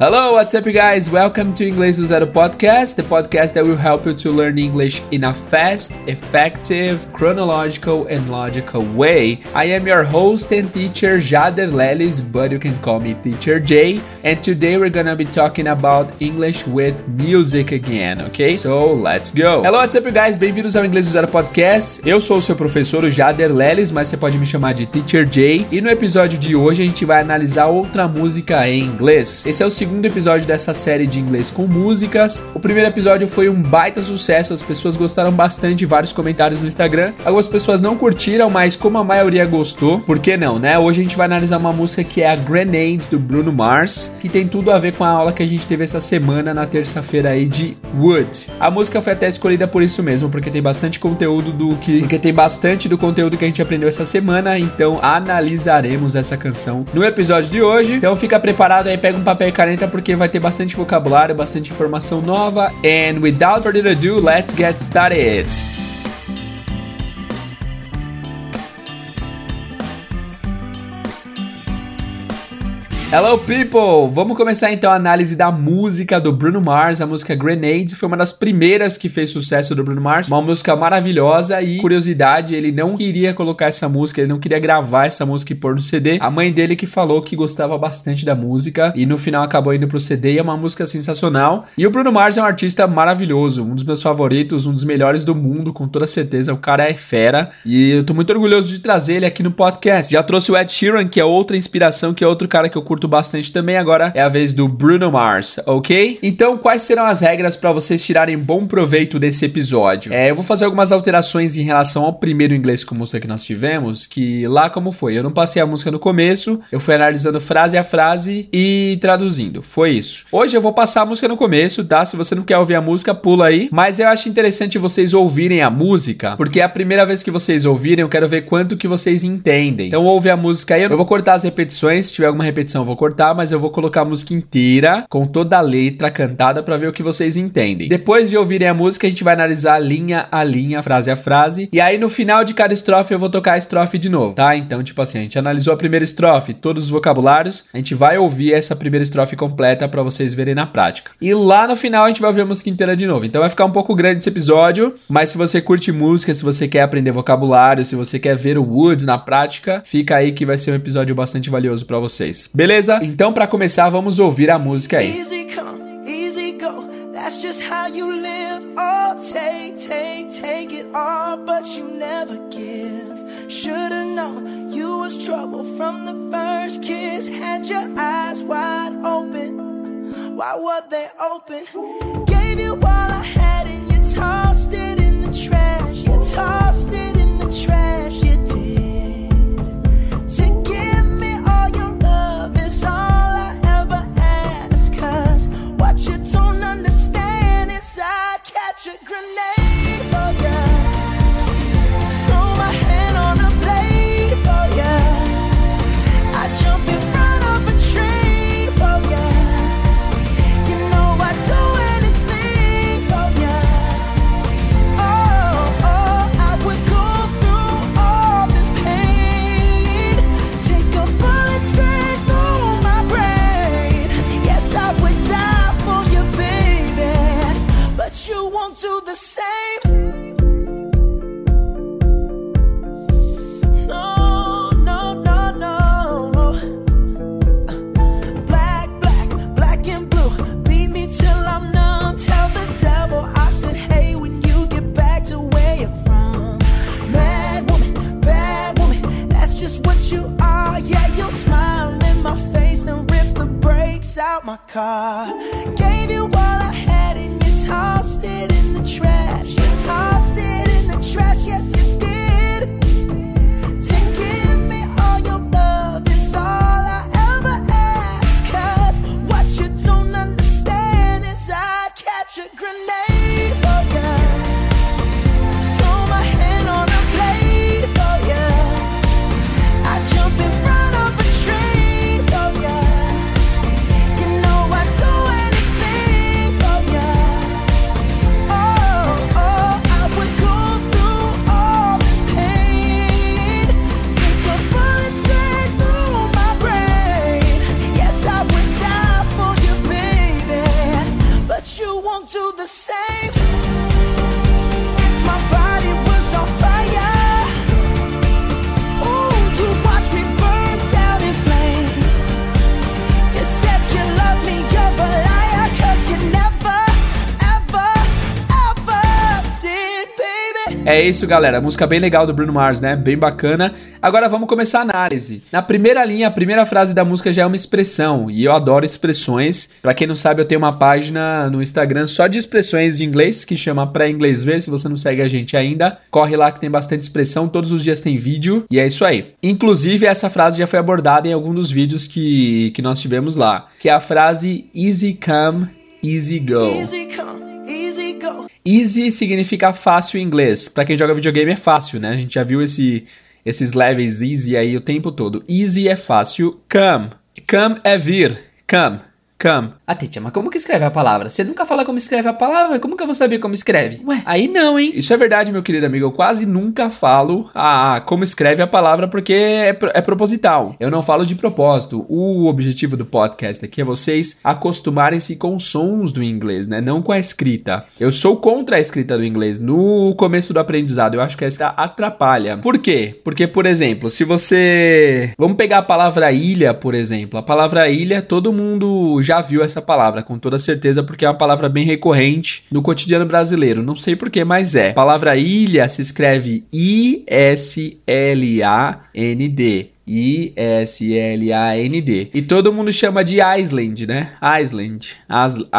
Hello, what's up, guys? Welcome to Inglês do Zero podcast, the podcast that will help you to learn English in a fast, effective, chronological, and logical way. I am your host and teacher, Jader Lelis, but you can call me Teacher J. And today we're gonna be talking about English with music again, okay? So let's go. Hello, what's up, guys? Bem-vindos ao Inglês do Zero podcast. Eu sou o seu professor, o Jader Lelis, mas você pode me chamar de Teacher J. E no episódio de hoje a gente vai analisar outra música em inglês. Esse é o segundo segundo episódio dessa série de inglês com músicas. O primeiro episódio foi um baita sucesso, as pessoas gostaram bastante, vários comentários no Instagram. Algumas pessoas não curtiram, mas como a maioria gostou, por que não, né? Hoje a gente vai analisar uma música que é a Grenades do Bruno Mars, que tem tudo a ver com a aula que a gente teve essa semana na terça-feira aí de Wood. A música foi até escolhida por isso mesmo, porque tem bastante conteúdo do que, porque tem bastante do conteúdo que a gente aprendeu essa semana, então analisaremos essa canção no episódio de hoje. Então fica preparado aí, pega um papel e caneta porque vai ter bastante vocabulário, bastante informação nova. And without further ado, let's get started. Hello people! Vamos começar então a análise da música do Bruno Mars, a música Grenade, foi uma das primeiras que fez sucesso do Bruno Mars, uma música maravilhosa e curiosidade, ele não queria colocar essa música, ele não queria gravar essa música e pôr no CD. A mãe dele que falou que gostava bastante da música e no final acabou indo pro CD e é uma música sensacional. E o Bruno Mars é um artista maravilhoso, um dos meus favoritos, um dos melhores do mundo, com toda certeza. O cara é fera e eu tô muito orgulhoso de trazer ele aqui no podcast. Já trouxe o Ed Sheeran, que é outra inspiração, que é outro cara que eu curto curto bastante também. Agora é a vez do Bruno Mars, ok? Então, quais serão as regras para vocês tirarem bom proveito desse episódio? É, eu vou fazer algumas alterações em relação ao primeiro inglês com música que nós tivemos, que lá como foi? Eu não passei a música no começo, eu fui analisando frase a frase e traduzindo. Foi isso. Hoje eu vou passar a música no começo, tá? Se você não quer ouvir a música, pula aí. Mas eu acho interessante vocês ouvirem a música, porque é a primeira vez que vocês ouvirem, eu quero ver quanto que vocês entendem. Então ouve a música aí. Eu vou cortar as repetições, se tiver alguma repetição, vou cortar, mas eu vou colocar a música inteira com toda a letra cantada para ver o que vocês entendem. Depois de ouvirem a música, a gente vai analisar linha a linha, frase a frase, e aí no final de cada estrofe eu vou tocar a estrofe de novo, tá? Então, tipo assim, a gente analisou a primeira estrofe, todos os vocabulários, a gente vai ouvir essa primeira estrofe completa para vocês verem na prática. E lá no final a gente vai ouvir a música inteira de novo. Então vai ficar um pouco grande esse episódio, mas se você curte música, se você quer aprender vocabulário, se você quer ver o Woods na prática, fica aí que vai ser um episódio bastante valioso para vocês. Beleza? Beleza? Então, para começar, vamos ouvir a música aí. Easy come, easy go. That's just how you live. Oh, take, take, take it all, but you never give. Should've known you was trouble from the first kiss. Had your eyes wide open. Why were they open? my car. Isso, galera. Música bem legal do Bruno Mars, né? Bem bacana. Agora vamos começar a análise. Na primeira linha, a primeira frase da música já é uma expressão, e eu adoro expressões. Para quem não sabe, eu tenho uma página no Instagram só de expressões de inglês que chama Pra Inglês Ver. Se você não segue a gente ainda, corre lá que tem bastante expressão. Todos os dias tem vídeo e é isso aí. Inclusive, essa frase já foi abordada em algum dos vídeos que, que nós tivemos lá, que é a frase easy come, easy go. Easy come. Easy significa fácil em inglês. Para quem joga videogame é fácil, né? A gente já viu esse, esses levels easy aí o tempo todo. Easy é fácil. Come. Come é vir. Come. Come. Ah, Titia, mas como que escreve a palavra? Você nunca fala como escreve a palavra? Como que eu vou saber como escreve? Ué, aí não, hein? Isso é verdade, meu querido amigo. Eu quase nunca falo ah, como escreve a palavra porque é, é proposital. Eu não falo de propósito. O objetivo do podcast aqui é vocês acostumarem-se com os sons do inglês, né? Não com a escrita. Eu sou contra a escrita do inglês no começo do aprendizado. Eu acho que a escrita atrapalha. Por quê? Porque, por exemplo, se você. Vamos pegar a palavra ilha, por exemplo. A palavra ilha, todo mundo já já viu essa palavra, com toda certeza, porque é uma palavra bem recorrente no cotidiano brasileiro. Não sei porquê, mas é. A palavra ilha se escreve I-S-L-A-N-D. I-S-L-A-N-D. E todo mundo chama de Island, né? Island.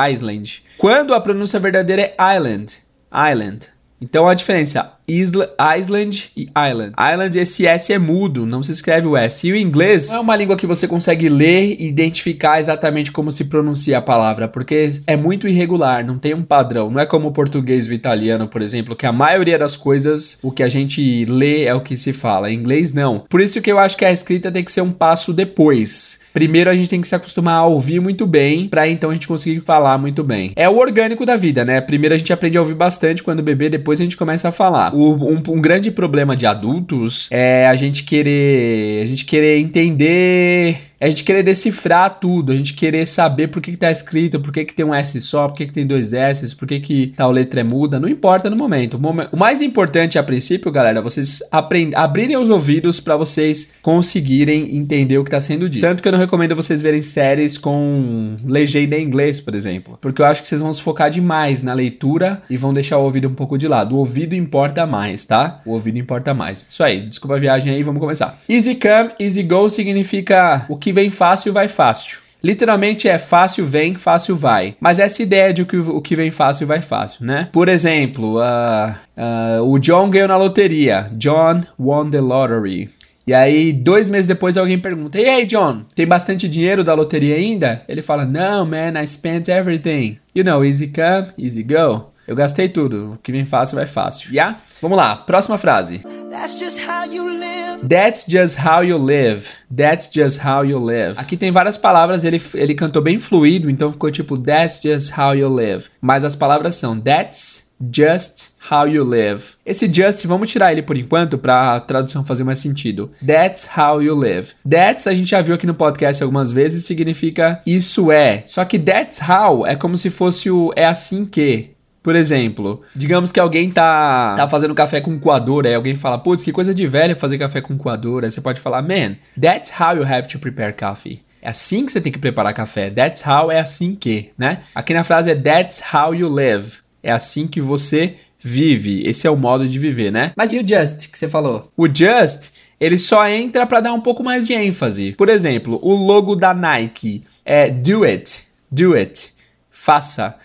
Island. Quando a pronúncia verdadeira é Island. Island. Então a diferença Isla, Island e Island. Island, esse S é mudo, não se escreve o S. E o inglês não é uma língua que você consegue ler e identificar exatamente como se pronuncia a palavra, porque é muito irregular, não tem um padrão. Não é como o português e o italiano, por exemplo, que a maioria das coisas, o que a gente lê é o que se fala. Em inglês, não. Por isso que eu acho que a escrita tem que ser um passo depois. Primeiro a gente tem que se acostumar a ouvir muito bem, para então a gente conseguir falar muito bem. É o orgânico da vida, né? Primeiro a gente aprende a ouvir bastante quando bebê, depois a gente começa a falar. O, um, um, grande problema de adultos é a gente querer a gente querer entender é a gente querer decifrar tudo, a gente querer saber por que, que tá escrito, por que, que tem um S só, por que, que tem dois S, por que, que tal letra é muda, não importa no momento. O, mais importante a princípio, galera, vocês abrirem os ouvidos para vocês conseguirem entender o que está sendo dito. Tanto que eu não recomendo vocês verem séries com legenda em inglês, por exemplo, porque eu acho que vocês vão se focar demais na leitura e vão deixar o ouvido um pouco de lado. O ouvido importa mais, tá? O ouvido importa mais. Isso aí, desculpa a viagem aí, vamos começar. Easy come, easy go significa o que vem fácil, vai fácil. Literalmente é fácil vem, fácil vai. Mas essa ideia de que o que vem fácil vai fácil, né? Por exemplo, uh, uh, o John ganhou na loteria. John won the lottery. E aí, dois meses depois, alguém pergunta: E aí, John, tem bastante dinheiro da loteria ainda? Ele fala: No, man, I spent everything. You know, easy come, easy go. Eu gastei tudo. O que vem fácil vai fácil. Yeah? Vamos lá, próxima frase. That's just how you live. That's just how you live. That's just how you live. Aqui tem várias palavras, ele, ele cantou bem fluido, então ficou tipo That's just how you live. Mas as palavras são That's just how you live. Esse just, vamos tirar ele por enquanto para a tradução fazer mais sentido. That's how you live. That's a gente já viu aqui no podcast algumas vezes, significa isso é. Só que that's how é como se fosse o é assim que. Por exemplo, digamos que alguém tá, tá fazendo café com coador, aí alguém fala, putz, que coisa de velho fazer café com coador. Aí você pode falar, man, that's how you have to prepare coffee. É assim que você tem que preparar café. That's how é assim que, né? Aqui na frase é that's how you live. É assim que você vive. Esse é o modo de viver, né? Mas e o just que você falou? O just, ele só entra para dar um pouco mais de ênfase. Por exemplo, o logo da Nike é do it, do it, faça.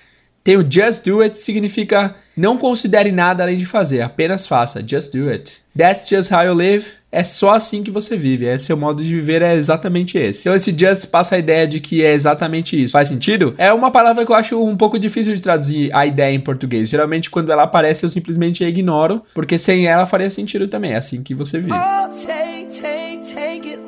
Tem o just do it, significa não considere nada além de fazer, apenas faça. Just do it. That's just how you live. É só assim que você vive. É seu modo de viver é exatamente esse. Então esse just passa a ideia de que é exatamente isso. Faz sentido? É uma palavra que eu acho um pouco difícil de traduzir a ideia em português. Geralmente quando ela aparece eu simplesmente ignoro, porque sem ela faria sentido também. É assim que você vive. Oh, take, take, take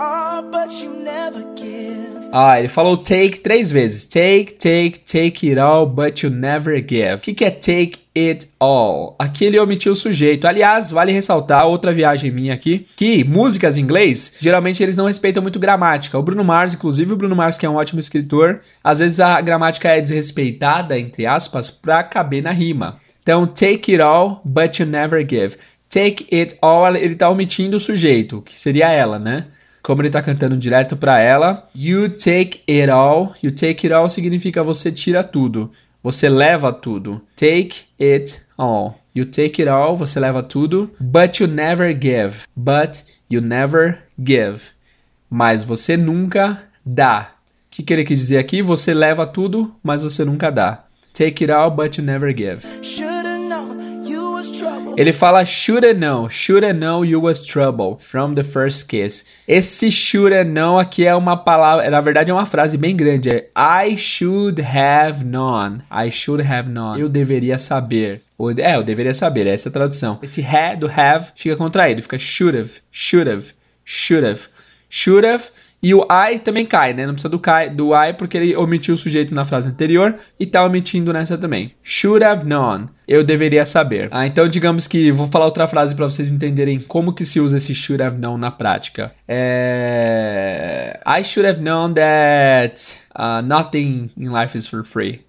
Ah, ele falou take três vezes. Take, take, take it all, but you never give. O que, que é take it all? Aqui ele omitiu o sujeito. Aliás, vale ressaltar outra viagem minha aqui, que músicas em inglês, geralmente eles não respeitam muito gramática. O Bruno Mars, inclusive o Bruno Mars, que é um ótimo escritor, às vezes a gramática é desrespeitada, entre aspas, pra caber na rima. Então, take it all, but you never give. Take it all, ele tá omitindo o sujeito, que seria ela, né? Como ele tá cantando direto para ela. You take it all. You take it all significa você tira tudo. Você leva tudo. Take it all. You take it all, você leva tudo. But you never give. But you never give. Mas você nunca dá. O que, que ele quis dizer aqui? Você leva tudo, mas você nunca dá. Take it all, but you never give. Ele fala shoulda know, shoulda know you was trouble from the first kiss. Esse shoulda know aqui é uma palavra, na verdade é uma frase bem grande, é I should have known. I should have known. Eu deveria saber. É, eu deveria saber, essa é a tradução. Esse have do have fica contraído, fica should have, should have, should have. Should have e o I também cai, né? Não precisa do, cai, do I porque ele omitiu o sujeito na frase anterior e tá omitindo nessa também. Should have known. Eu deveria saber. Ah, então digamos que vou falar outra frase para vocês entenderem como que se usa esse should have known na prática. É... I should have known that uh, nothing in life is for free.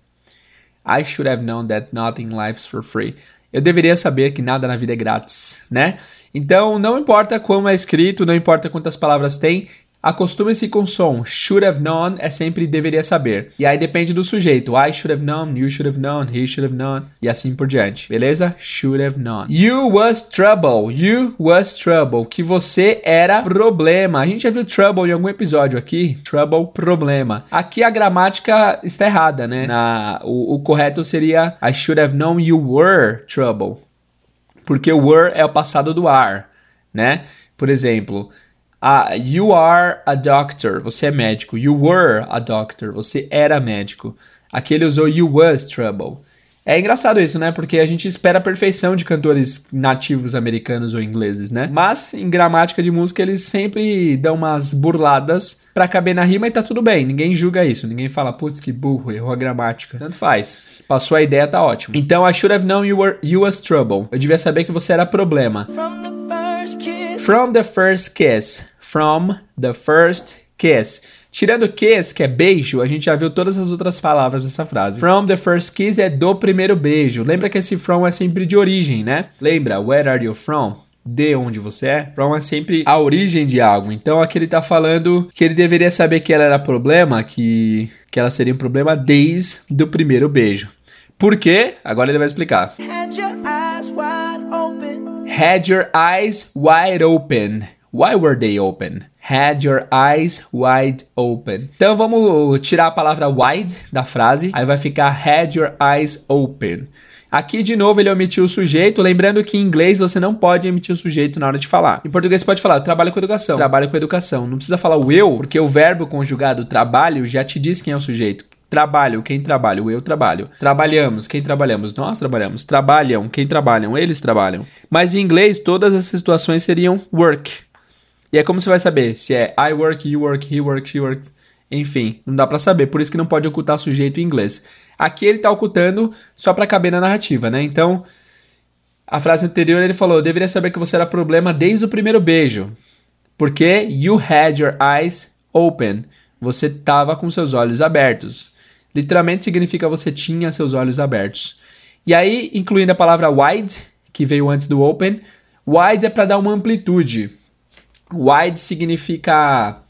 I should have known that nothing in life is for free. Eu deveria saber que nada na vida é grátis, né? Então, não importa como é escrito, não importa quantas palavras tem, Acostume-se com o som. Should have known é sempre deveria saber. E aí depende do sujeito. I should have known, you should have known, he should have known. E assim por diante. Beleza? Should have known. You was trouble. You was trouble. Que você era problema. A gente já viu trouble em algum episódio aqui. Trouble, problema. Aqui a gramática está errada, né? Na, o, o correto seria I should have known you were trouble. Porque were é o passado do are, né? Por exemplo. Ah, you are a doctor. Você é médico. You were a doctor. Você era médico. Aqui ele usou you was trouble. É engraçado isso, né? Porque a gente espera a perfeição de cantores nativos americanos ou ingleses, né? Mas em gramática de música eles sempre dão umas burladas para caber na rima e tá tudo bem. Ninguém julga isso. Ninguém fala, putz, que burro, errou a gramática. Tanto faz. Passou a ideia, tá ótimo. Então, I should have known you were you was trouble. Eu devia saber que você era problema. From From the first kiss. From the first kiss. Tirando kiss, que é beijo, a gente já viu todas as outras palavras dessa frase. From the first kiss é do primeiro beijo. Lembra que esse from é sempre de origem, né? Lembra? Where are you from? de onde você é, from é sempre a origem de algo. Então aqui ele tá falando que ele deveria saber que ela era problema, que, que ela seria um problema desde o primeiro beijo. Por quê? Agora ele vai explicar. Had your eyes wide open. Why were they open? Had your eyes wide open. Então vamos tirar a palavra wide da frase. Aí vai ficar had your eyes open. Aqui de novo ele omitiu o sujeito, lembrando que em inglês você não pode emitir o sujeito na hora de falar. Em português você pode falar trabalho com educação, trabalho com educação. Não precisa falar o eu, porque o verbo conjugado trabalho já te diz quem é o sujeito. Trabalho, quem trabalha? Eu trabalho. Trabalhamos, quem trabalhamos? Nós trabalhamos. Trabalham, quem trabalham? Eles trabalham. Mas em inglês, todas as situações seriam work. E é como você vai saber se é I work, you work, he works, she works. Enfim, não dá para saber. Por isso que não pode ocultar sujeito em inglês. Aqui ele tá ocultando só para caber na narrativa, né? Então, a frase anterior ele falou: deveria saber que você era problema desde o primeiro beijo. Porque you had your eyes open. Você estava com seus olhos abertos. Literalmente significa você tinha seus olhos abertos. E aí, incluindo a palavra wide, que veio antes do open, wide é para dar uma amplitude. Wide significa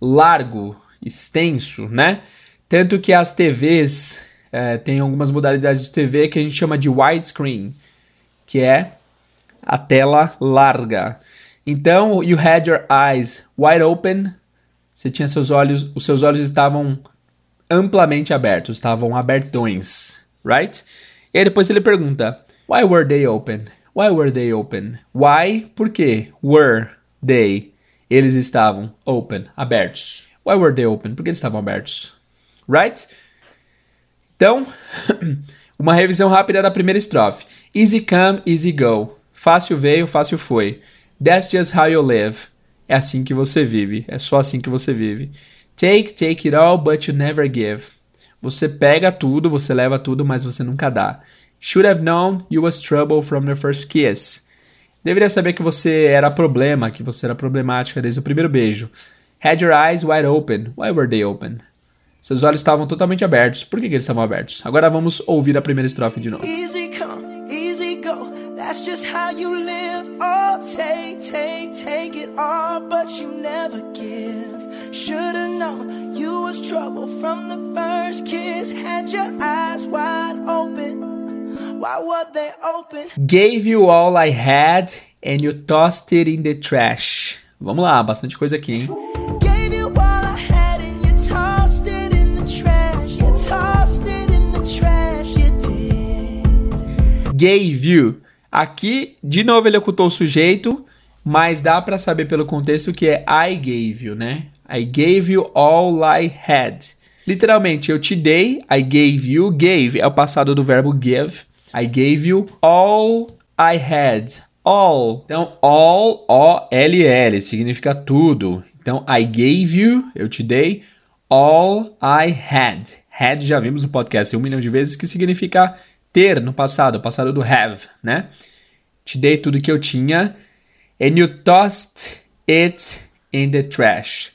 largo, extenso, né? Tanto que as TVs é, tem algumas modalidades de TV que a gente chama de widescreen, que é a tela larga. Então, you had your eyes wide open. Você tinha seus olhos, os seus olhos estavam amplamente abertos, estavam abertões, right? E aí depois ele pergunta: Why were they open? Why were they open? Why? Por quê? Were they? Eles estavam open, abertos. Why were they open? Por que eles estavam abertos? Right? Então, uma revisão rápida da primeira estrofe. Easy come, easy go. Fácil veio, fácil foi. That's just how you live. É assim que você vive. É só assim que você vive. Take, take it all, but you never give. Você pega tudo, você leva tudo, mas você nunca dá. Should have known you was trouble from the first kiss. Deveria saber que você era problema, que você era problemática desde o primeiro beijo. Had your eyes wide open. Why were they open? Seus olhos estavam totalmente abertos. Por que, que eles estavam abertos? Agora vamos ouvir a primeira estrofe de novo. Easy come, easy go. That's just how you live. Oh, take, take, take it all, but you never give. Should've known you was trouble from the first kiss. Had your eyes wide open. Why were they open? Gave you all I had and you tossed it in the trash. Vamos lá, bastante coisa aqui, hein? Gave you. Aqui, de novo, ele ocultou o sujeito, mas dá para saber pelo contexto que é I gave you, né? I gave you all I had. Literalmente, eu te dei, I gave you, gave é o passado do verbo give. I gave you all I had. All. Então, all, O-L-L, significa tudo. Então, I gave you, eu te dei, all I had. Had já vimos no podcast um milhão de vezes, que significa ter no passado, passado do have, né? Te dei tudo que eu tinha. And you tossed it in the trash.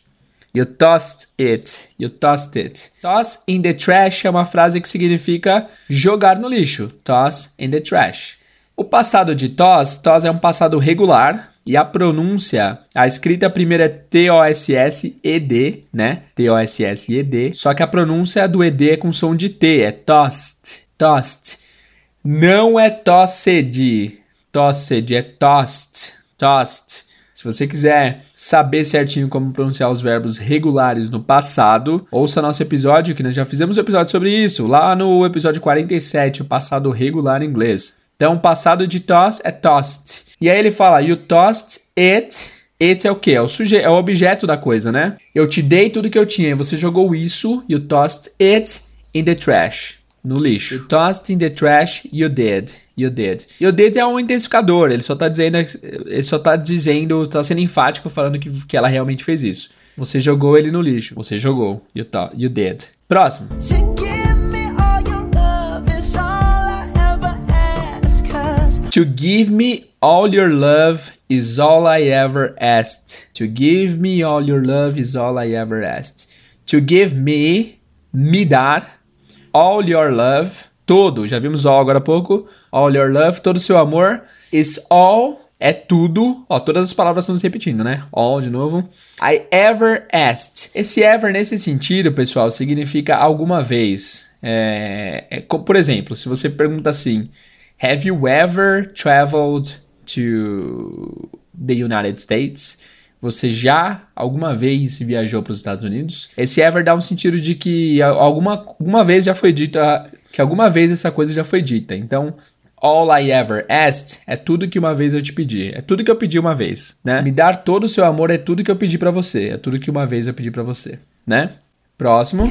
You tossed it. You tossed it. Toss in the trash é uma frase que significa jogar no lixo. Toss in the trash. O passado de toss, toss é um passado regular e a pronúncia, a escrita primeiro é T-O-S-S-E-D, né? T-O-S-S-E-D. Só que a pronúncia do ED é com som de T, é tossed, tossed. Não é tossed, tossed, é tossed, tossed. Se você quiser saber certinho como pronunciar os verbos regulares no passado, ouça nosso episódio, que nós já fizemos um episódio sobre isso, lá no episódio 47, o passado regular em inglês. Então, passado de toss é tossed. E aí ele fala, you tossed it. It é o que? É o, suje é o objeto da coisa, né? Eu te dei tudo que eu tinha e você jogou isso, you tossed it in the trash no lixo. You tossed in the trash, you did. You did. You did é um intensificador, ele só tá dizendo, ele só tá dizendo, tá sendo enfático falando que, que ela realmente fez isso. Você jogou ele no lixo. Você jogou. You, you did. Próximo. To give me all your love is all I ever asked. To give me all your love is all I ever asked. To give me, me dar, all your love, todo, já vimos all agora há pouco, all your love, todo seu amor, is all, é tudo, ó, todas as palavras estão se repetindo, né? All de novo. I ever asked. Esse ever nesse sentido, pessoal, significa alguma vez. É, é, por exemplo, se você pergunta assim, Have you ever traveled to the United States? Você já alguma vez viajou para os Estados Unidos? Esse ever dá um sentido de que alguma, alguma vez já foi dita, que alguma vez essa coisa já foi dita. Então, all I ever asked é tudo que uma vez eu te pedi. É tudo que eu pedi uma vez, né? Me dar todo o seu amor é tudo que eu pedi para você. É tudo que uma vez eu pedi para você, né? Próximo.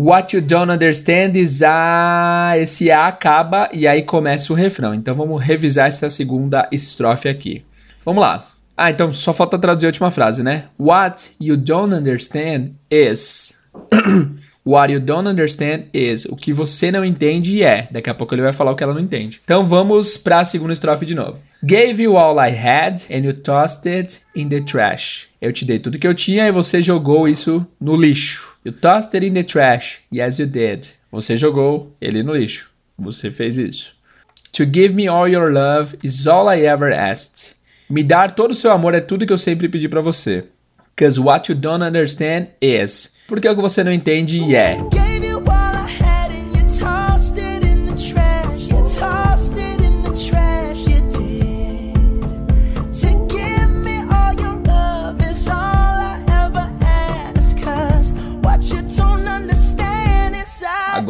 What you don't understand is a. Esse A acaba e aí começa o refrão. Então vamos revisar essa segunda estrofe aqui. Vamos lá. Ah, então só falta traduzir a última frase, né? What you don't understand is. What you don't understand is. O que você não entende é. Daqui a pouco ele vai falar o que ela não entende. Então vamos para a segunda estrofe de novo. Gave you all I had and you tossed it in the trash. Eu te dei tudo que eu tinha e você jogou isso no lixo. You tossed it in the trash. Yes, you did. Você jogou ele no lixo. Você fez isso. To give me all your love is all I ever asked. Me dar todo o seu amor é tudo que eu sempre pedi para você. Cause what you don't understand is. Porque o que você não entende é.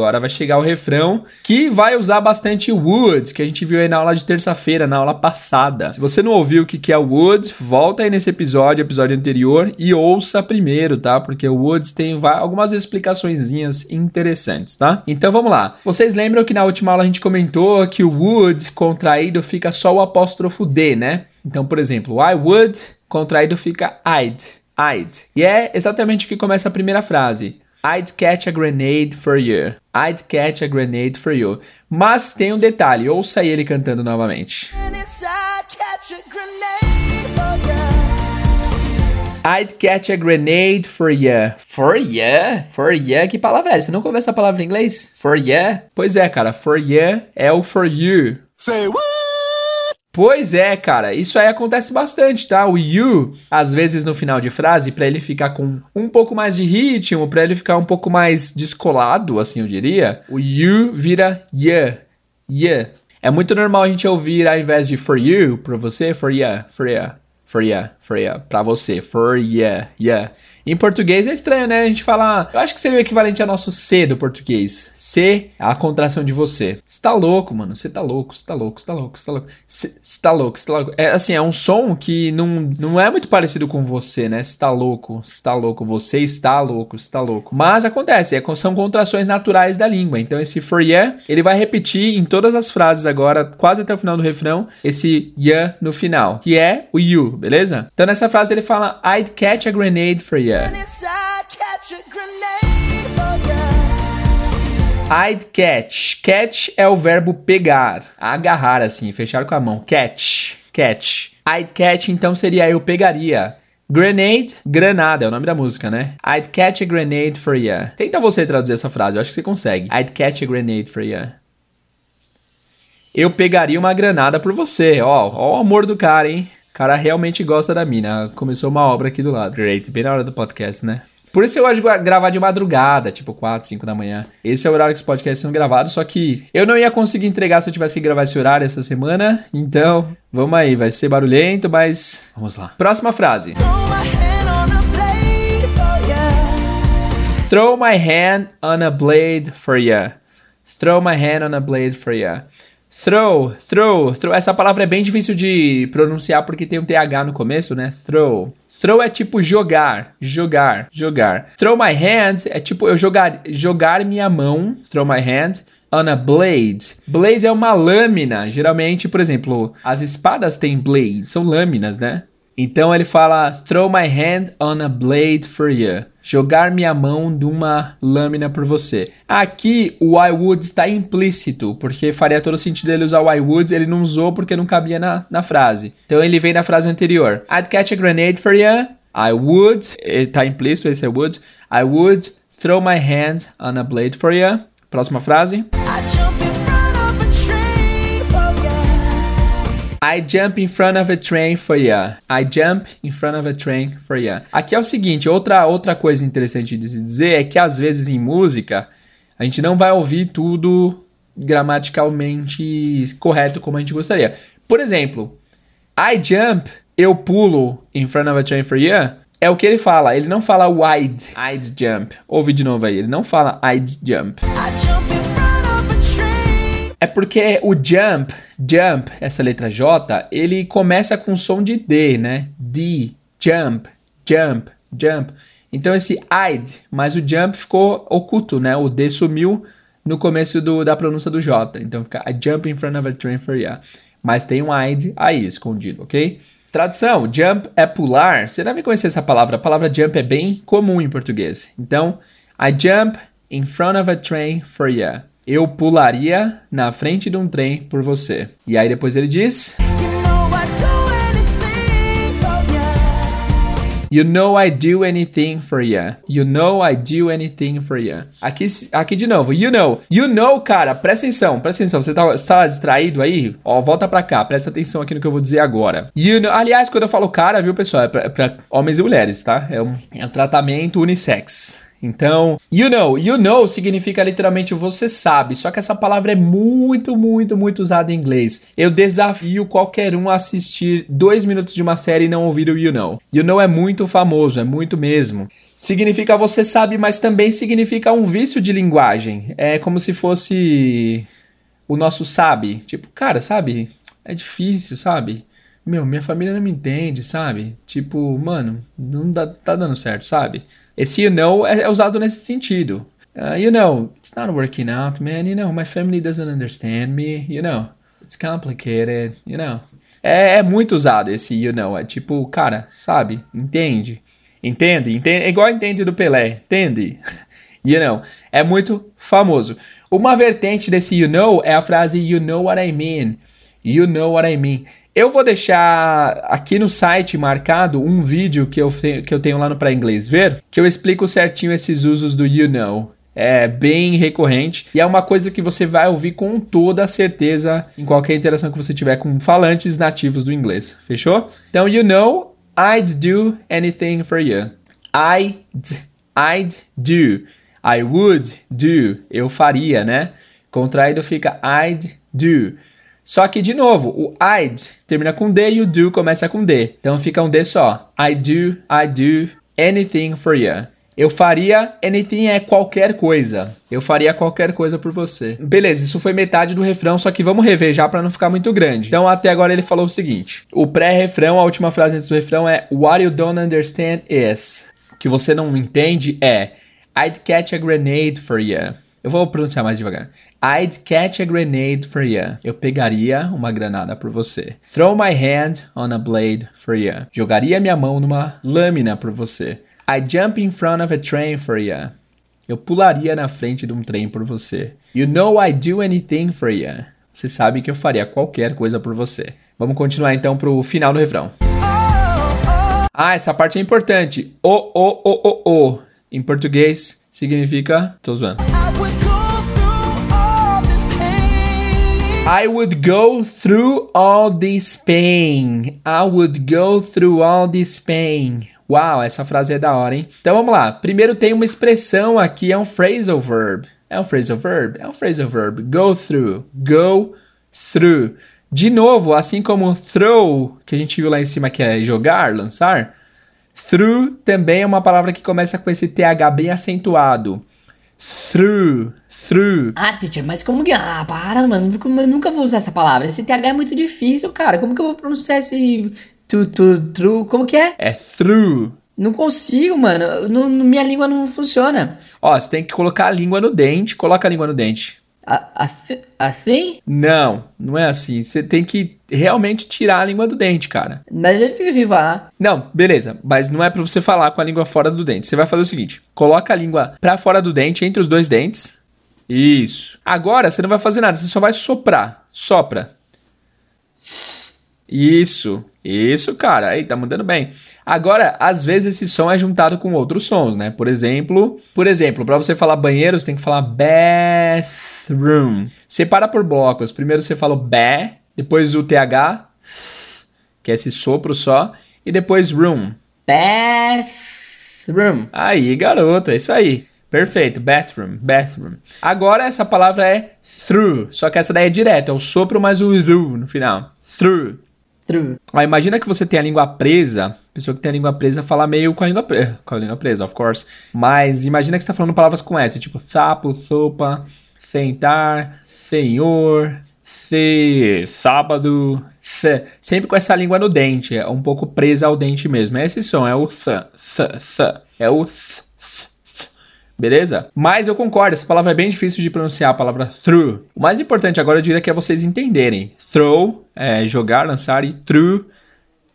Agora vai chegar o refrão que vai usar bastante would, que a gente viu aí na aula de terça-feira, na aula passada. Se você não ouviu o que é o would, volta aí nesse episódio, episódio anterior, e ouça primeiro, tá? Porque o would tem algumas explicações interessantes, tá? Então vamos lá. Vocês lembram que na última aula a gente comentou que o would contraído fica só o apóstrofo D, né? Então, por exemplo, I would contraído fica I'd. I'd. E é exatamente o que começa a primeira frase. I'd catch a grenade for you. I'd catch a grenade for you. Mas tem um detalhe, ouça ele cantando novamente. I'd catch a grenade for you. For you? For you? Que palavra é essa? Você nunca ouviu essa palavra em inglês? For you? Pois é, cara. For you é o for you. Say what? Pois é, cara, isso aí acontece bastante, tá? O you, às vezes no final de frase, para ele ficar com um pouco mais de ritmo, para ele ficar um pouco mais descolado, assim eu diria, o you vira yeah, yeah. É muito normal a gente ouvir ao invés de for you, pra você, for yeah, for yeah, for yeah, for yeah, pra você, for yeah, yeah. Em português é estranho, né? A gente fala. Eu acho que seria o equivalente ao nosso C do português. C, a contração de você. Você tá louco, mano. Você tá louco, você tá louco, você tá louco, você tá louco. Você tá louco, você tá louco. É assim, é um som que não, não é muito parecido com você, né? Você tá louco, você tá louco, você está louco, você tá louco. Mas acontece, é, são contrações naturais da língua. Então esse for yeah, ele vai repetir em todas as frases agora, quase até o final do refrão, esse yeah no final, que é o you, beleza? Então nessa frase ele fala I'd catch a grenade for you. I'd catch. Catch é o verbo pegar, agarrar assim, fechar com a mão. Catch, catch. I'd catch então seria eu pegaria. Grenade, granada, é o nome da música, né? I'd catch a grenade for ya. Tenta você traduzir essa frase, eu acho que você consegue. I'd catch a grenade for ya. Eu pegaria uma granada por você. Ó, ó o amor do cara, hein? Cara realmente gosta da mina. Começou uma obra aqui do lado. Great, bem na hora do podcast, né? Por isso eu de gravar de madrugada, tipo 4, 5 da manhã. Esse é o horário que os podcasts são gravados, só que eu não ia conseguir entregar se eu tivesse que gravar esse horário essa semana. Então, vamos aí, vai ser barulhento, mas vamos lá. Próxima frase. Throw my hand on a blade for ya. Throw my hand on a blade for ya. Throw, throw, throw. Essa palavra é bem difícil de pronunciar porque tem um TH no começo, né? Throw. Throw é tipo jogar, jogar, jogar. Throw my hand é tipo eu jogar, jogar minha mão. Throw my hand on a blade. Blade é uma lâmina. Geralmente, por exemplo, as espadas têm blade, são lâminas, né? Então ele fala: Throw my hand on a blade for you. Jogar minha mão de uma lâmina por você. Aqui o I would está implícito, porque faria todo sentido ele usar o I would, ele não usou porque não cabia na, na frase. Então ele vem na frase anterior: I'd catch a grenade for you. I would, está implícito esse é would. I would throw my hand on a blade for you. Próxima frase. I jump in front of a train for ya. I jump in front of a train for ya. Aqui é o seguinte, outra, outra coisa interessante de se dizer é que às vezes em música a gente não vai ouvir tudo gramaticalmente correto como a gente gostaria. Por exemplo, I jump, eu pulo in front of a train for ya. É o que ele fala, ele não fala I'd, I'd jump. Ouve de novo aí, ele não fala I'd jump. I jump é porque o jump, jump, essa letra J, ele começa com som de D, né? D, jump, jump, jump. Então esse I'd, mas o jump ficou oculto, né? O D sumiu no começo do, da pronúncia do J. Então fica I jump in front of a train for ya. Mas tem um I'd aí escondido, ok? Tradução: jump é pular. Você deve conhecer essa palavra. A palavra jump é bem comum em português. Então, I jump in front of a train for ya eu pularia na frente de um trem por você. E aí depois ele diz. You know I do anything for ya. You know I do anything for ya. Aqui, aqui de novo. You know. You know, cara. Presta atenção. Presta atenção. Você tá, tá distraído aí? Ó, volta pra cá. Presta atenção aqui no que eu vou dizer agora. You know. Aliás, quando eu falo cara, viu, pessoal? É pra, é pra homens e mulheres, tá? É um, é um tratamento unissex. Então, you know, you know significa literalmente você sabe, só que essa palavra é muito, muito, muito usada em inglês. Eu desafio qualquer um a assistir dois minutos de uma série e não ouvir o you know. You know é muito famoso, é muito mesmo. Significa você sabe, mas também significa um vício de linguagem. É como se fosse o nosso sabe. Tipo, cara, sabe? É difícil, sabe? Meu, minha família não me entende, sabe? Tipo, mano, não dá, tá dando certo, sabe? Esse you know é, é usado nesse sentido. Uh, you know, it's not working out, man. You know, my family doesn't understand me. You know, it's complicated. You know. É, é muito usado esse you know. É tipo, cara, sabe? Entende? Entende? entende? É igual entende do Pelé. Entende? you know. É muito famoso. Uma vertente desse you know é a frase you know what I mean. You know what I mean. Eu vou deixar aqui no site marcado um vídeo que eu, que eu tenho lá no Pra Inglês Ver, que eu explico certinho esses usos do you know. é bem recorrente e é uma coisa que você vai ouvir com toda certeza em qualquer interação que você tiver com falantes nativos do inglês. Fechou? Então, you know, I'd do anything for you. I'd, I'd do. I would do. Eu faria, né? Contraído fica I'd do. Só que, de novo, o I'd termina com D e o do começa com D. Então fica um D só. I do, I do anything for you. Eu faria anything é qualquer coisa. Eu faria qualquer coisa por você. Beleza, isso foi metade do refrão, só que vamos rever já para não ficar muito grande. Então até agora ele falou o seguinte: o pré-refrão, a última frase antes do refrão é What you don't understand is. Que você não entende é I'd catch a grenade for you. Eu vou pronunciar mais devagar. I'd catch a grenade for you. Eu pegaria uma granada por você. Throw my hand on a blade for you. Jogaria minha mão numa lâmina por você. I jump in front of a train for you. Eu pularia na frente de um trem por você. You know I do anything for you. Você sabe que eu faria qualquer coisa por você. Vamos continuar então pro final do refrão. Ah, essa parte é importante. O, o, o, o, o. Em português significa. Tô zoando. I would go through all this pain. I would go through all this pain. Uau, essa frase é da hora, hein? Então vamos lá. Primeiro tem uma expressão aqui, é um phrasal verb. É um phrasal verb? É um phrasal verb. Go through. Go through. De novo, assim como throw, que a gente viu lá em cima que é jogar, lançar, through também é uma palavra que começa com esse TH bem acentuado. Through, through. Ah, teacher, mas como que. Ah, para, mano. Eu nunca vou usar essa palavra. Esse TH é muito difícil, cara. Como que eu vou pronunciar esse Tu, tu, true. Como que é? É through. Não consigo, mano. Não, minha língua não funciona. Ó, você tem que colocar a língua no dente. Coloca a língua no dente. Assim? assim? Não, não é assim. Você tem que realmente tirar a língua do dente, cara. Mas ele fica vivo falar. Não, beleza. Mas não é pra você falar com a língua fora do dente. Você vai fazer o seguinte: coloca a língua pra fora do dente, entre os dois dentes. Isso. Agora você não vai fazer nada, você só vai soprar. Sopra. Isso, isso, cara. Aí, tá mandando bem. Agora, às vezes esse som é juntado com outros sons, né? Por exemplo, por exemplo, para você falar banheiro, você tem que falar bathroom. Separa por blocos. Primeiro você fala ba, depois o TH, que é esse sopro só, e depois room. Bathroom. Aí, garoto, é isso aí. Perfeito, bathroom, bathroom. Agora essa palavra é through, só que essa daí é direto, é o sopro mais o ru no final. Through. True. Ó, imagina que você tem a língua presa. Pessoa que tem a língua presa fala meio com a língua presa. Com a língua presa, of course. Mas imagina que você tá falando palavras com S, tipo sapo, sopa, sentar, senhor, se, sábado, se. Sempre com essa língua no dente. É um pouco presa ao dente mesmo. É esse som, é o th, th, th. É o th. Beleza? Mas eu concordo, essa palavra é bem difícil de pronunciar, a palavra through. O mais importante agora eu diria que é vocês entenderem. Throw é jogar, lançar, e through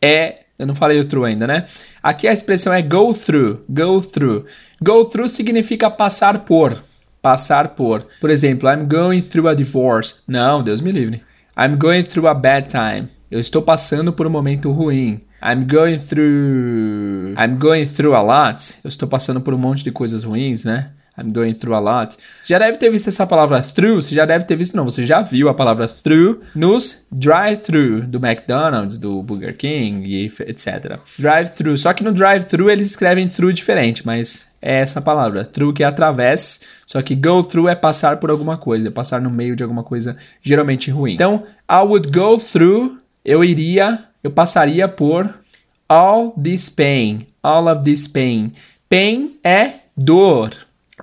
é. Eu não falei o through ainda, né? Aqui a expressão é go through. Go through. Go through significa passar por. Passar por. Por exemplo, I'm going through a divorce. Não, Deus me livre. I'm going through a bad time. Eu estou passando por um momento ruim. I'm going through. I'm going through a lot. Eu estou passando por um monte de coisas ruins, né? I'm going through a lot. Você já deve ter visto essa palavra through. Você já deve ter visto, não. Você já viu a palavra through nos drive-thru do McDonald's, do Burger King etc. Drive-thru. Só que no drive-thru eles escrevem through diferente, mas é essa palavra. Through que é através. Só que go through é passar por alguma coisa, passar no meio de alguma coisa geralmente ruim. Então, I would go through. Eu iria eu passaria por all this pain, all of this pain. Pain é dor.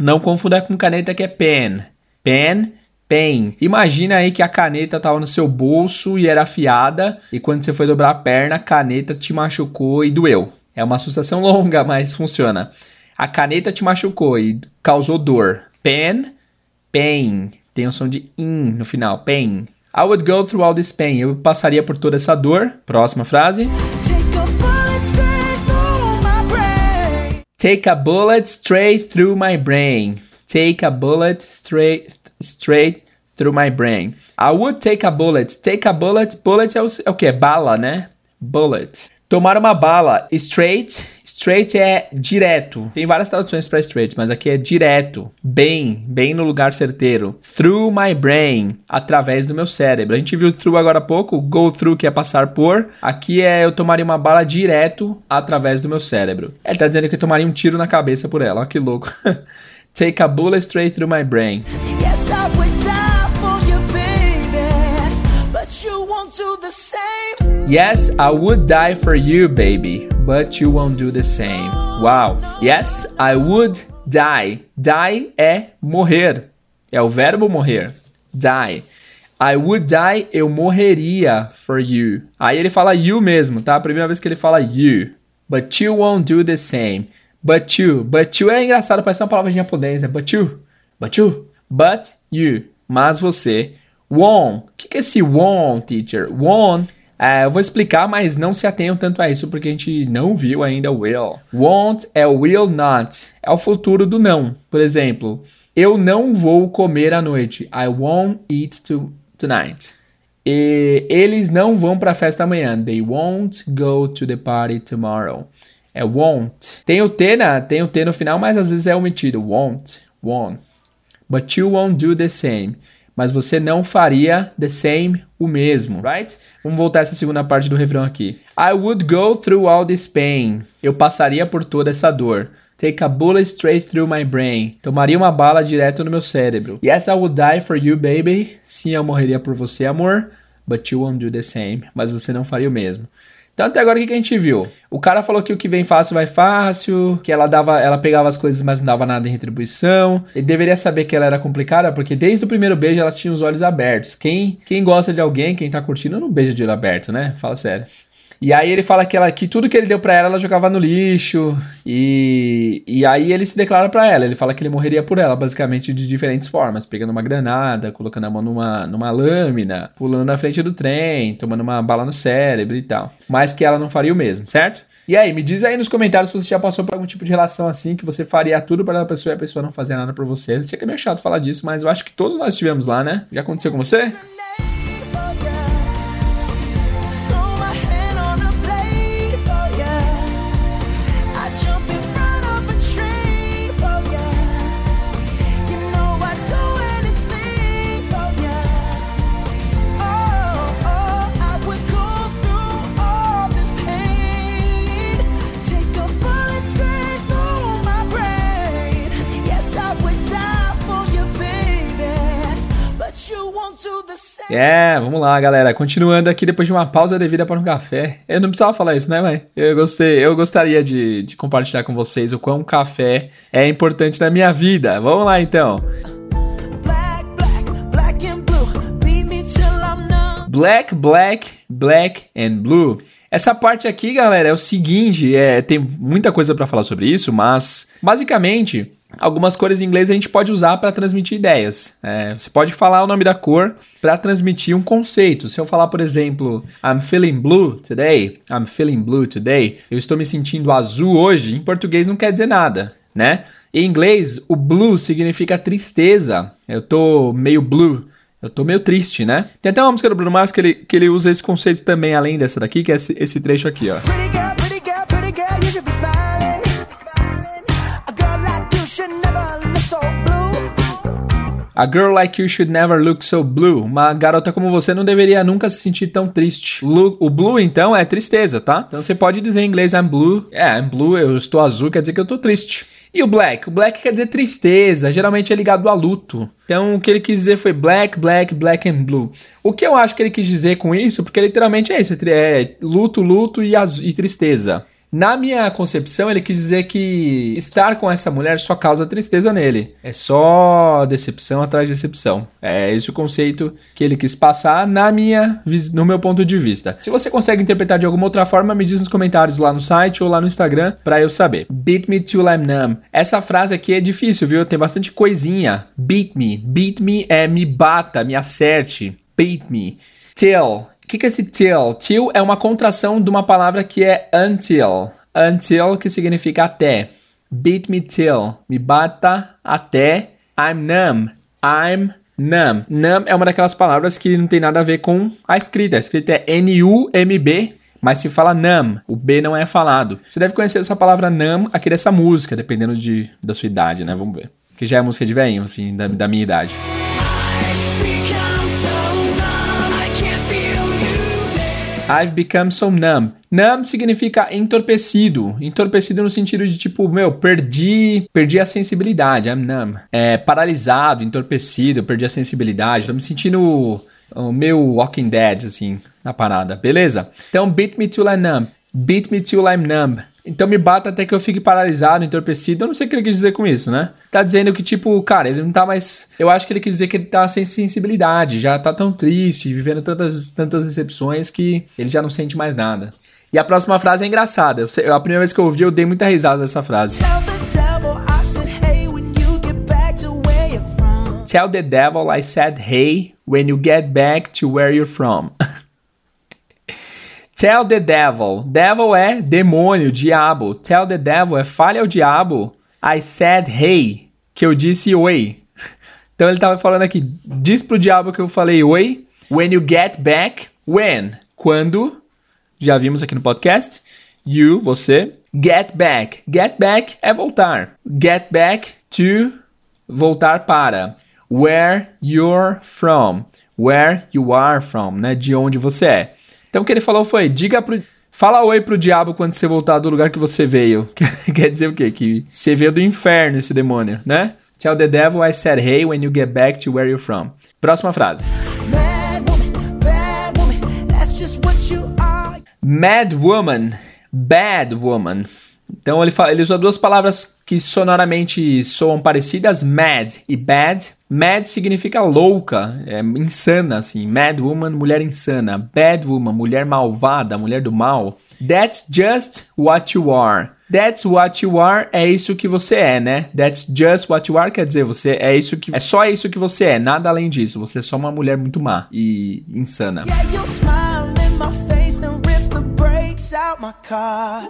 Não confunda com caneta que é pen. Pen, pain. Imagina aí que a caneta estava no seu bolso e era afiada e quando você foi dobrar a perna, a caneta te machucou e doeu. É uma associação longa, mas funciona. A caneta te machucou e causou dor. Pen, pain. Tem o som de in no final. Pain. I would go through all this pain. Eu passaria por toda essa dor. Próxima frase. Take a bullet straight through my brain. Take a bullet straight straight through my brain. I would take a bullet. Take a bullet. Bullet é o, é o que? Bala, né? Bullet. Tomar uma bala. Straight. Straight é direto. Tem várias traduções para straight, mas aqui é direto. Bem, bem no lugar certeiro. Through my brain. Através do meu cérebro. A gente viu through agora há pouco. Go through, que é passar por. Aqui é eu tomaria uma bala direto através do meu cérebro. Ele tá dizendo que eu tomaria um tiro na cabeça por ela. Olha que louco. Take a bullet straight through my brain. Yes, I would die for you, baby. But you won't do the same. Yes, I would die for you, baby. But you won't do the same. Wow. Yes, I would die. Die é morrer. É o verbo morrer. Die. I would die, eu morreria for you. Aí ele fala you mesmo, tá? A primeira vez que ele fala you. But you won't do the same. But you. But you é engraçado, parece uma palavra de japonês, né? But you. But you. But you. Mas você. Won't. O que, que é esse won't, teacher? Won't. É, eu vou explicar, mas não se atenham tanto a isso porque a gente não viu ainda o will. Won't é will not. É o futuro do não. Por exemplo, eu não vou comer à noite. I won't eat to, tonight. E eles não vão para a festa amanhã. They won't go to the party tomorrow. É won't. Tem o T, na, tem o T no final, mas às vezes é omitido. Won't. Won't. But you won't do the same. Mas você não faria the same, o mesmo, right? Vamos voltar essa segunda parte do refrão aqui. I would go through all this pain. Eu passaria por toda essa dor. Take a bullet straight through my brain. Tomaria uma bala direto no meu cérebro. Yes, I would die for you, baby. Sim, eu morreria por você, amor. But you won't do the same. Mas você não faria o mesmo. Então até agora o que a gente viu? O cara falou que o que vem fácil vai fácil, que ela dava, ela pegava as coisas, mas não dava nada em retribuição. Ele deveria saber que ela era complicada, porque desde o primeiro beijo ela tinha os olhos abertos. Quem, quem gosta de alguém, quem tá curtindo, não beija de olho aberto, né? Fala sério. E aí ele fala que, ela, que tudo que ele deu para ela, ela jogava no lixo. E, e aí ele se declara para ela. Ele fala que ele morreria por ela, basicamente de diferentes formas. Pegando uma granada, colocando a mão numa, numa lâmina, pulando na frente do trem, tomando uma bala no cérebro e tal. Mas que ela não faria o mesmo, certo? E aí, me diz aí nos comentários se você já passou por algum tipo de relação assim, que você faria tudo para a pessoa e a pessoa não fazia nada por você. Eu sei que é meio chato falar disso, mas eu acho que todos nós estivemos lá, né? Já aconteceu com você? É, vamos lá, galera. Continuando aqui depois de uma pausa devida para um café. Eu não precisava falar isso, né, mãe? Eu gostei, eu gostaria de, de compartilhar com vocês o quão café é importante na minha vida. Vamos lá, então. Black, black, black and blue. Essa parte aqui, galera, é o seguinte, é, tem muita coisa para falar sobre isso, mas basicamente algumas cores em inglês a gente pode usar para transmitir ideias. É, você pode falar o nome da cor para transmitir um conceito. Se eu falar, por exemplo, I'm feeling blue today, I'm feeling blue today, eu estou me sentindo azul hoje, em português não quer dizer nada, né? Em inglês, o blue significa tristeza. Eu tô meio blue. Eu tô meio triste, né? Tem até uma música do Bruno Mars que ele, que ele usa esse conceito também, além dessa daqui, que é esse, esse trecho aqui, ó. A girl like you should never look so blue. Uma garota como você não deveria nunca se sentir tão triste. O blue, então, é tristeza, tá? Então você pode dizer em inglês I'm blue. É, I'm blue, eu estou azul, quer dizer que eu tô triste. E o black? O black quer dizer tristeza, geralmente é ligado a luto. Então o que ele quis dizer foi black, black, black and blue. O que eu acho que ele quis dizer com isso, porque literalmente é isso, é luto, luto e, e tristeza. Na minha concepção, ele quis dizer que estar com essa mulher só causa tristeza nele. É só decepção atrás de decepção. É esse o conceito que ele quis passar na minha, no meu ponto de vista. Se você consegue interpretar de alguma outra forma, me diz nos comentários lá no site ou lá no Instagram para eu saber. Beat me till I'm numb. Essa frase aqui é difícil, viu? Tem bastante coisinha. Beat me. Beat me é me bata, me acerte. Beat me. Till que, que é esse till? Till é uma contração de uma palavra que é until. Until, que significa até. Beat me till. Me bata até. I'm numb. I'm numb. Numb é uma daquelas palavras que não tem nada a ver com a escrita. A escrita é N-U-M-B, mas se fala numb, o B não é falado. Você deve conhecer essa palavra numb aqui dessa música, dependendo de, da sua idade, né? Vamos ver. Que já é música de velhinho, assim, da, da minha idade. I've become so numb. Numb significa entorpecido. Entorpecido no sentido de tipo, meu, perdi, perdi a sensibilidade. I'm numb. É, paralisado, entorpecido, perdi a sensibilidade. Tô me sentindo o meu Walking Dead, assim, na parada, beleza? Então, beat me till I'm numb. Beat me till I'm numb. Então me bata até que eu fique paralisado, entorpecido. Eu não sei o que ele quis dizer com isso, né? Tá dizendo que, tipo, cara, ele não tá mais. Eu acho que ele quis dizer que ele tá sem sensibilidade, já tá tão triste, vivendo tantas, tantas decepções que ele já não sente mais nada. E a próxima frase é engraçada. Eu, a primeira vez que eu ouvi, eu dei muita risada dessa frase. Tell the devil I said hey when you get back to where you're from. Tell the devil. Devil é demônio, diabo. Tell the devil é fale ao diabo. I said hey, que eu disse oi. Então ele estava falando aqui, diz pro diabo que eu falei oi. When you get back, when? Quando? Já vimos aqui no podcast. You, você. Get back. Get back é voltar. Get back to voltar para. Where you're from. Where you are from, né? De onde você é. Então o que ele falou foi: diga pro. Fala oi pro diabo quando você voltar do lugar que você veio. Quer dizer o quê? Que você veio do inferno, esse demônio, né? Tell the devil I said hey when you get back to where you're from. Próxima frase. Mad woman, bad woman, that's just what you are. Mad woman, bad woman. Então ele, fala, ele usa duas palavras que sonoramente soam parecidas, mad e bad. Mad significa louca, é insana, assim. Mad woman, mulher insana. Bad woman, mulher malvada, mulher do mal. That's just what you are. That's what you are é isso que você é, né? That's just what you are quer dizer você é isso que é só isso que você é, nada além disso. Você é só uma mulher muito má e insana. Yeah,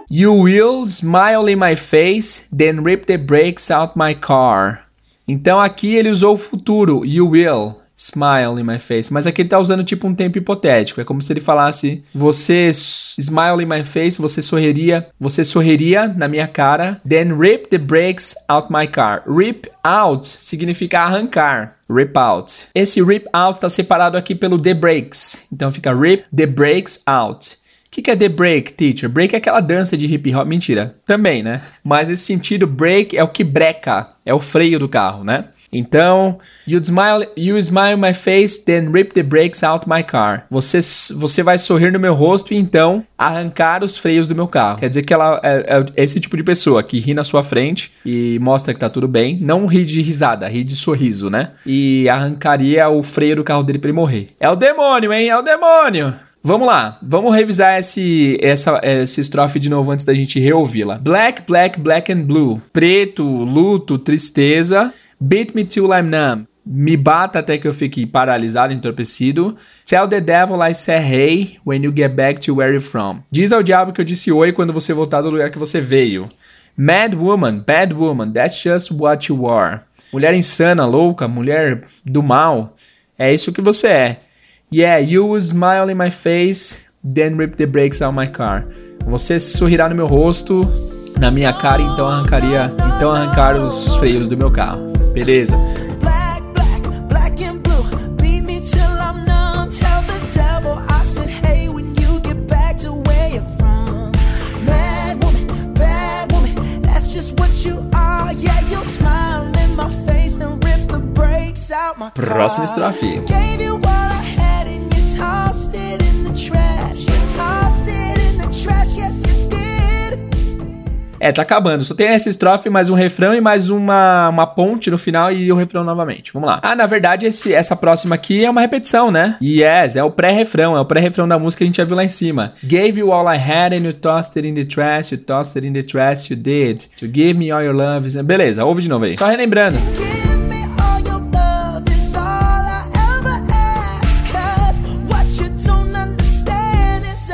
You will smile in my face, then rip the brakes out my car. Então aqui ele usou o futuro, you will smile in my face, mas aqui ele tá usando tipo um tempo hipotético. É como se ele falasse: "Você smile in my face, você sorriria, você sorriria na minha cara, then rip the brakes out my car." Rip out significa arrancar. Rip out. Esse rip out está separado aqui pelo the brakes. Então fica rip the brakes out. O que, que é the break, teacher? Break é aquela dança de hip hop. Mentira, também, né? Mas nesse sentido, break é o que breca, é o freio do carro, né? Então, you smile, you smile my face, then rip the brakes out my car. Você, você vai sorrir no meu rosto e então arrancar os freios do meu carro. Quer dizer que ela é, é, esse tipo de pessoa que ri na sua frente e mostra que tá tudo bem. Não ri de risada, ri de sorriso, né? E arrancaria o freio do carro dele para ele morrer. É o demônio, hein? É o demônio! Vamos lá, vamos revisar esse, essa, essa estrofe de novo antes da gente reouvi-la. Black, black, black and blue. Preto, luto, tristeza. Beat me till I'm numb. Me bata até que eu fique paralisado, entorpecido. Tell the devil I say hey when you get back to where you're from. Diz ao diabo que eu disse oi quando você voltar do lugar que você veio. Mad woman, bad woman, that's just what you are. Mulher insana, louca, mulher do mal. É isso que você é. Yeah, you will smile in my face, then rip the brakes out my car. Você sorrirá no meu rosto, na minha cara, então arrancaria, então arrancar os freios do meu carro. Beleza? Próxima estrofe. É, tá acabando. Só tem essa estrofe, mais um refrão e mais uma, uma ponte no final e o refrão novamente. Vamos lá. Ah, na verdade, esse, essa próxima aqui é uma repetição, né? Yes, é o pré-refrão. É o pré-refrão da música que a gente já viu lá em cima. Gave you all I had and you tossed it in the trash. You tossed it in the trash, you did. To give me all your love. Beleza, ouve de novo aí. Só relembrando.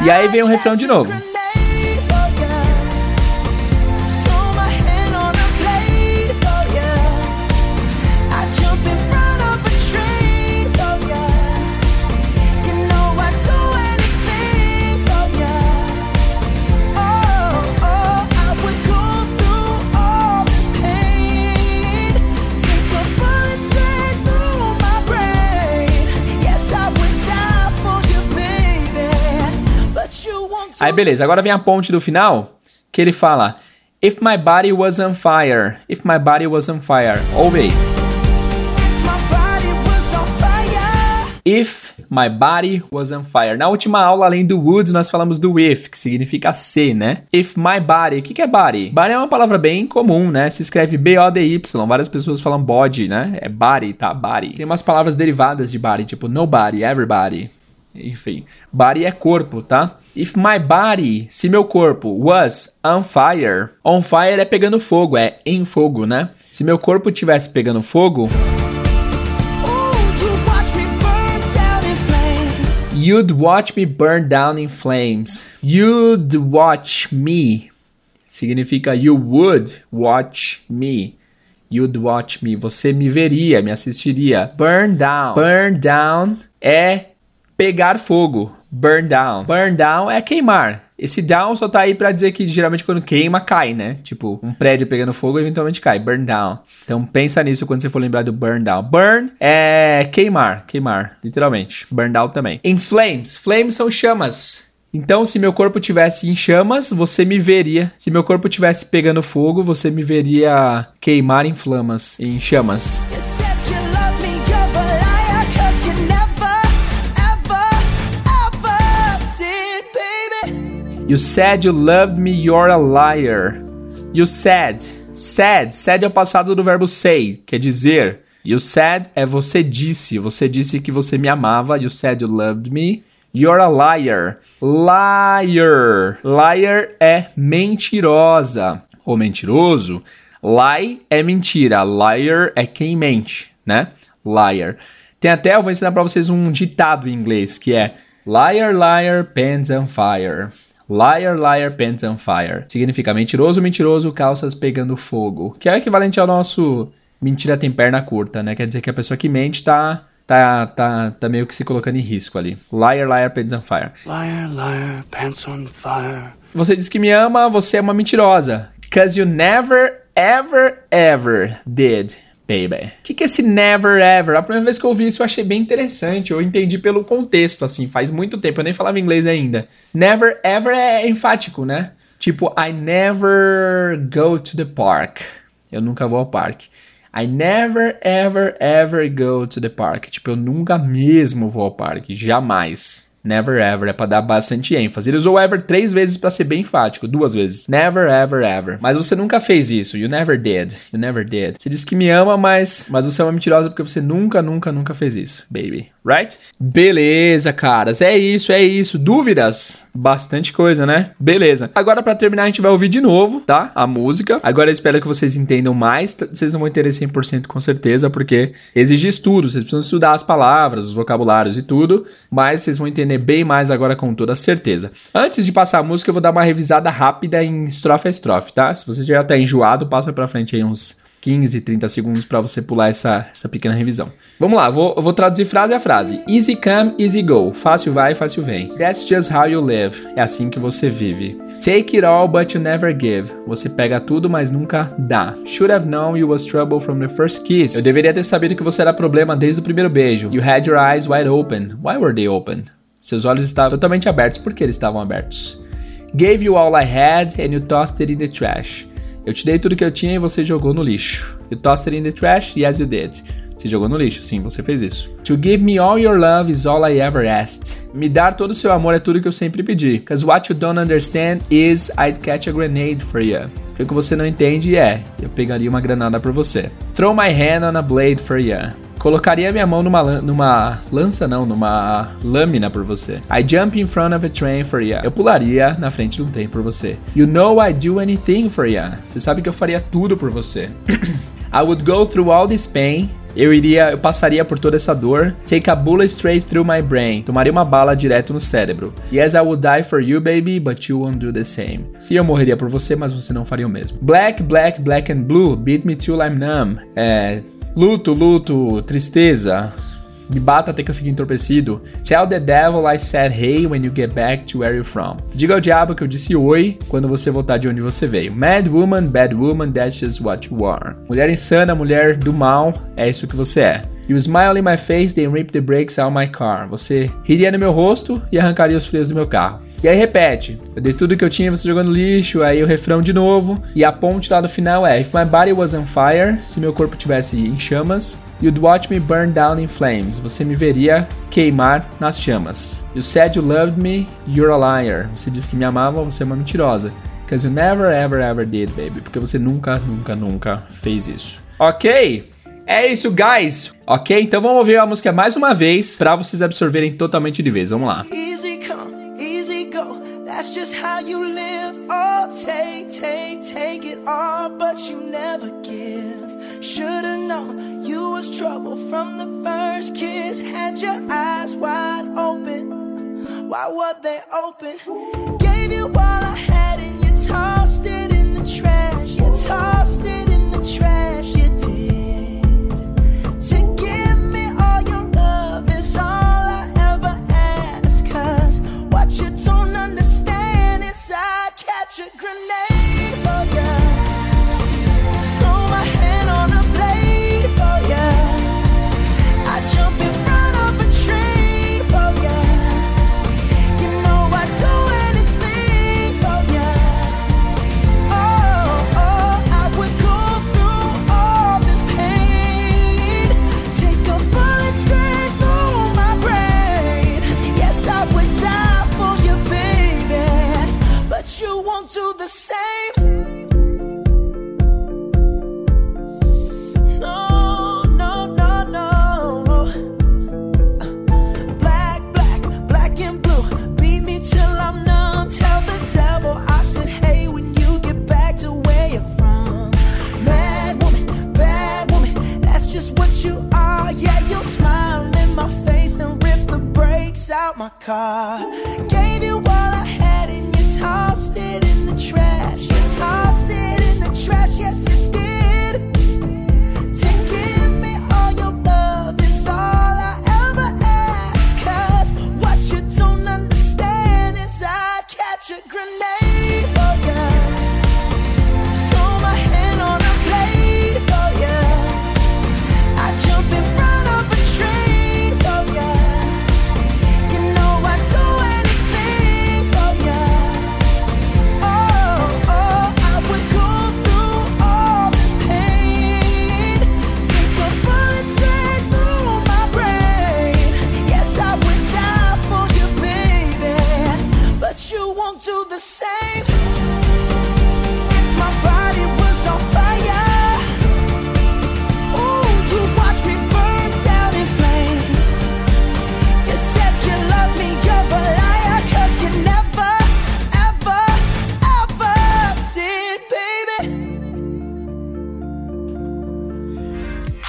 E aí vem o refrão de novo. Aí beleza, agora vem a ponte do final, que ele fala If my body was on fire, if my body was on fire. Ouve aí. If my body was on fire. Na última aula, além do would, nós falamos do if, que significa se, né? If my body. O que, que é body? Body é uma palavra bem comum, né? Se escreve B-O-D-Y. Várias pessoas falam body, né? É body, tá? Body. Tem umas palavras derivadas de body, tipo nobody, everybody. Enfim, body é corpo, tá? If my body, se meu corpo was on fire, on fire é pegando fogo, é em fogo, né? Se meu corpo tivesse pegando fogo, You'd watch me burn down in flames. You'd watch me. Significa you would watch me. You'd watch me. Você me veria, me assistiria. Burn down. Burn down é pegar fogo. Burn down. Burn down é queimar. Esse down só tá aí para dizer que geralmente quando queima, cai, né? Tipo, um prédio pegando fogo eventualmente cai. Burn down. Então pensa nisso quando você for lembrar do burn down. Burn é queimar, queimar, literalmente. Burn down também. Em flames. Flames são chamas. Então, se meu corpo tivesse em chamas, você me veria. Se meu corpo tivesse pegando fogo, você me veria queimar em flamas, em chamas. You said you loved me, you're a liar. You said. Said. Said é o passado do verbo say, quer dizer. You said é você disse. Você disse que você me amava. You said you loved me. You're a liar. Liar. Liar é mentirosa ou mentiroso. Lie é mentira. Liar é quem mente, né? Liar. Tem até, eu vou ensinar para vocês um ditado em inglês que é Liar, liar, pants on fire. Liar, liar, pants on fire. Significa mentiroso, mentiroso, calças pegando fogo. Que é equivalente ao nosso mentira tem perna curta, né? Quer dizer que a pessoa que mente tá, tá, tá, tá meio que se colocando em risco ali. Liar, liar, pants on fire. Liar, liar, pants on fire. Você diz que me ama, você é uma mentirosa. Cause you never, ever, ever did baby. O que, que é esse never ever? A primeira vez que eu ouvi isso eu achei bem interessante. Eu entendi pelo contexto, assim, faz muito tempo, eu nem falava inglês ainda. Never ever é enfático, né? Tipo, I never go to the park. Eu nunca vou ao parque. I never ever ever go to the park. Tipo, eu nunca mesmo vou ao parque. Jamais. Never ever, é para dar bastante ênfase. Ele usou ever três vezes para ser bem enfático, duas vezes. Never ever ever. Mas você nunca fez isso. You never did. You never did. Você diz que me ama, mas mas você é uma mentirosa porque você nunca, nunca, nunca fez isso, baby. Right? Beleza, caras. É isso, é isso. Dúvidas? Bastante coisa, né? Beleza. Agora para terminar a gente vai ouvir de novo, tá? A música. Agora eu espero que vocês entendam mais. Vocês não vão entender 100% com certeza, porque exige estudo. Vocês precisam estudar as palavras, os vocabulários e tudo, mas vocês vão entender bem mais agora com toda certeza. Antes de passar a música, eu vou dar uma revisada rápida em estrofe a estrofe, tá? Se você já tá enjoado, passa pra frente aí uns 15, 30 segundos para você pular essa, essa pequena revisão. Vamos lá, vou, vou traduzir frase a frase. Easy come, easy go. Fácil vai, fácil vem. That's just how you live. É assim que você vive. Take it all, but you never give. Você pega tudo, mas nunca dá. Should have known you was trouble from the first kiss. Eu deveria ter sabido que você era problema desde o primeiro beijo. You had your eyes wide open. Why were they open? Seus olhos estavam totalmente abertos. Por que eles estavam abertos? Gave you all I had and you tossed it in the trash. Eu te dei tudo que eu tinha e você jogou no lixo. You tossed it in the trash? Yes, you did. Você jogou no lixo, sim, você fez isso. To give me all your love is all I ever asked. Me dar todo o seu amor é tudo que eu sempre pedi. Cause what you don't understand is I'd catch a grenade for you. O que você não entende é, eu pegaria uma granada por você. Throw my hand on a blade for you. Colocaria minha mão numa, numa lança, não, numa lâmina por você. I jump in front of a train for you. Eu pularia na frente de um trem por você. You know I do anything for you. Você sabe que eu faria tudo por você. I would go through all this pain eu iria, eu passaria por toda essa dor. Take a bullet straight through my brain. Tomaria uma bala direto no cérebro. Yes, I would die for you, baby, but you won't do the same. Sim, eu morreria por você, mas você não faria o mesmo. Black, black, black and blue. Beat me till I'm numb. É, Luto, luto, tristeza. Me bata até que eu fique entorpecido. Tell the devil I said hey when you get back to where you're from. Diga ao diabo que eu disse oi quando você voltar de onde você veio. Mad woman, bad woman, that's just what you are. Mulher insana, mulher do mal, é isso que você é. You smile in my face, then rip the brakes out my car. Você riria no meu rosto e arrancaria os freios do meu carro. E aí repete. Eu dei tudo que eu tinha, você jogou no lixo, aí o refrão de novo. E a ponte lá no final é: If my body was on fire, se meu corpo tivesse em chamas, you'd watch me burn down in flames. Você me veria queimar nas chamas. You said you loved me, you're a liar. Você disse que me amava, você é uma mentirosa. Because you never, ever, ever did, baby. Porque você nunca, nunca, nunca fez isso. Ok? É isso, guys. Ok? Então vamos ouvir a música mais uma vez para vocês absorverem totalmente de vez. Vamos lá. Easy take, take, take it all, but you never give. Should've known you was trouble from the first kiss. Had your eyes wide open. Why were they open? Gave you all I had and you tossed it in the trash. You tossed my car.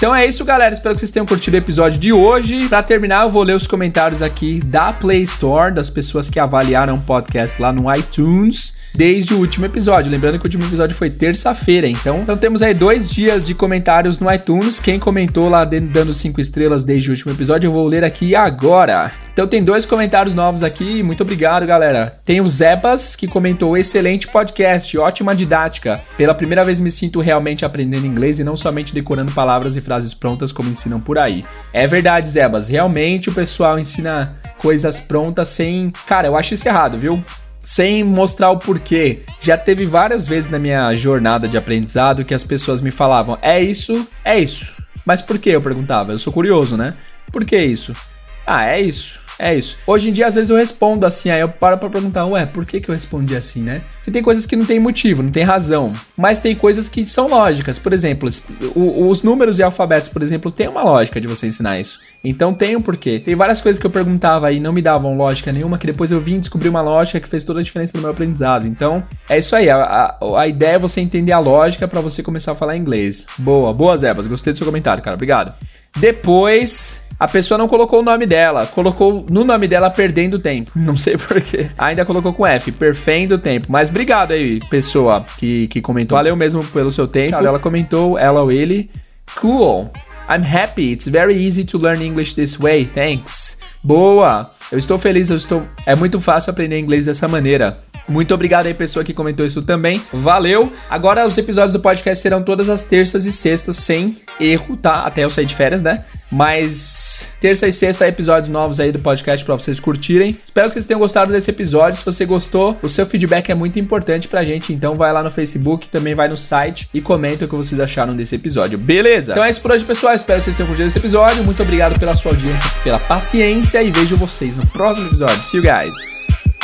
Então é isso, galera. Espero que vocês tenham curtido o episódio de hoje. Pra terminar, eu vou ler os comentários aqui da Play Store, das pessoas que avaliaram o podcast lá no iTunes desde o último episódio. Lembrando que o último episódio foi terça-feira, então. Então temos aí dois dias de comentários no iTunes. Quem comentou lá dando cinco estrelas desde o último episódio, eu vou ler aqui agora. Então tem dois comentários novos aqui, muito obrigado, galera. Tem o Zebas, que comentou: excelente podcast, ótima didática. Pela primeira vez me sinto realmente aprendendo inglês e não somente decorando palavras e frases prontas como ensinam por aí. É verdade, Zebas, realmente o pessoal ensina coisas prontas sem. Cara, eu acho isso errado, viu? sem mostrar o porquê. Já teve várias vezes na minha jornada de aprendizado que as pessoas me falavam: é isso, é isso. Mas por que? Eu perguntava. Eu sou curioso, né? Por que isso? Ah, é isso. É isso. Hoje em dia, às vezes eu respondo assim, aí eu paro pra perguntar, ué, por que, que eu respondi assim, né? Porque tem coisas que não tem motivo, não tem razão. Mas tem coisas que são lógicas. Por exemplo, os números e alfabetos, por exemplo, tem uma lógica de você ensinar isso. Então tem um porquê. Tem várias coisas que eu perguntava e não me davam lógica nenhuma, que depois eu vim descobrir uma lógica que fez toda a diferença no meu aprendizado. Então, é isso aí. A, a, a ideia é você entender a lógica para você começar a falar inglês. Boa, boa, Zebas. Gostei do seu comentário, cara. Obrigado. Depois, a pessoa não colocou o nome dela, colocou no nome dela perdendo tempo. Não sei porquê. Ainda colocou com F, perfendo tempo. Mas obrigado aí, pessoa que, que comentou. Valeu mesmo pelo seu tempo. Ela comentou, ela ou ele. Cool. I'm happy. It's very easy to learn English this way. Thanks. Boa. Eu estou feliz, eu estou. É muito fácil aprender inglês dessa maneira. Muito obrigado aí, pessoa que comentou isso também. Valeu! Agora os episódios do podcast serão todas as terças e sextas, sem erro, tá? Até eu sair de férias, né? Mas terça e sexta episódios novos aí do podcast para vocês curtirem. Espero que vocês tenham gostado desse episódio. Se você gostou, o seu feedback é muito importante pra gente. Então vai lá no Facebook, também vai no site e comenta o que vocês acharam desse episódio. Beleza? Então é isso por hoje, pessoal. Espero que vocês tenham curtido esse episódio. Muito obrigado pela sua audiência, pela paciência e vejo vocês no próximo episódio. See you guys!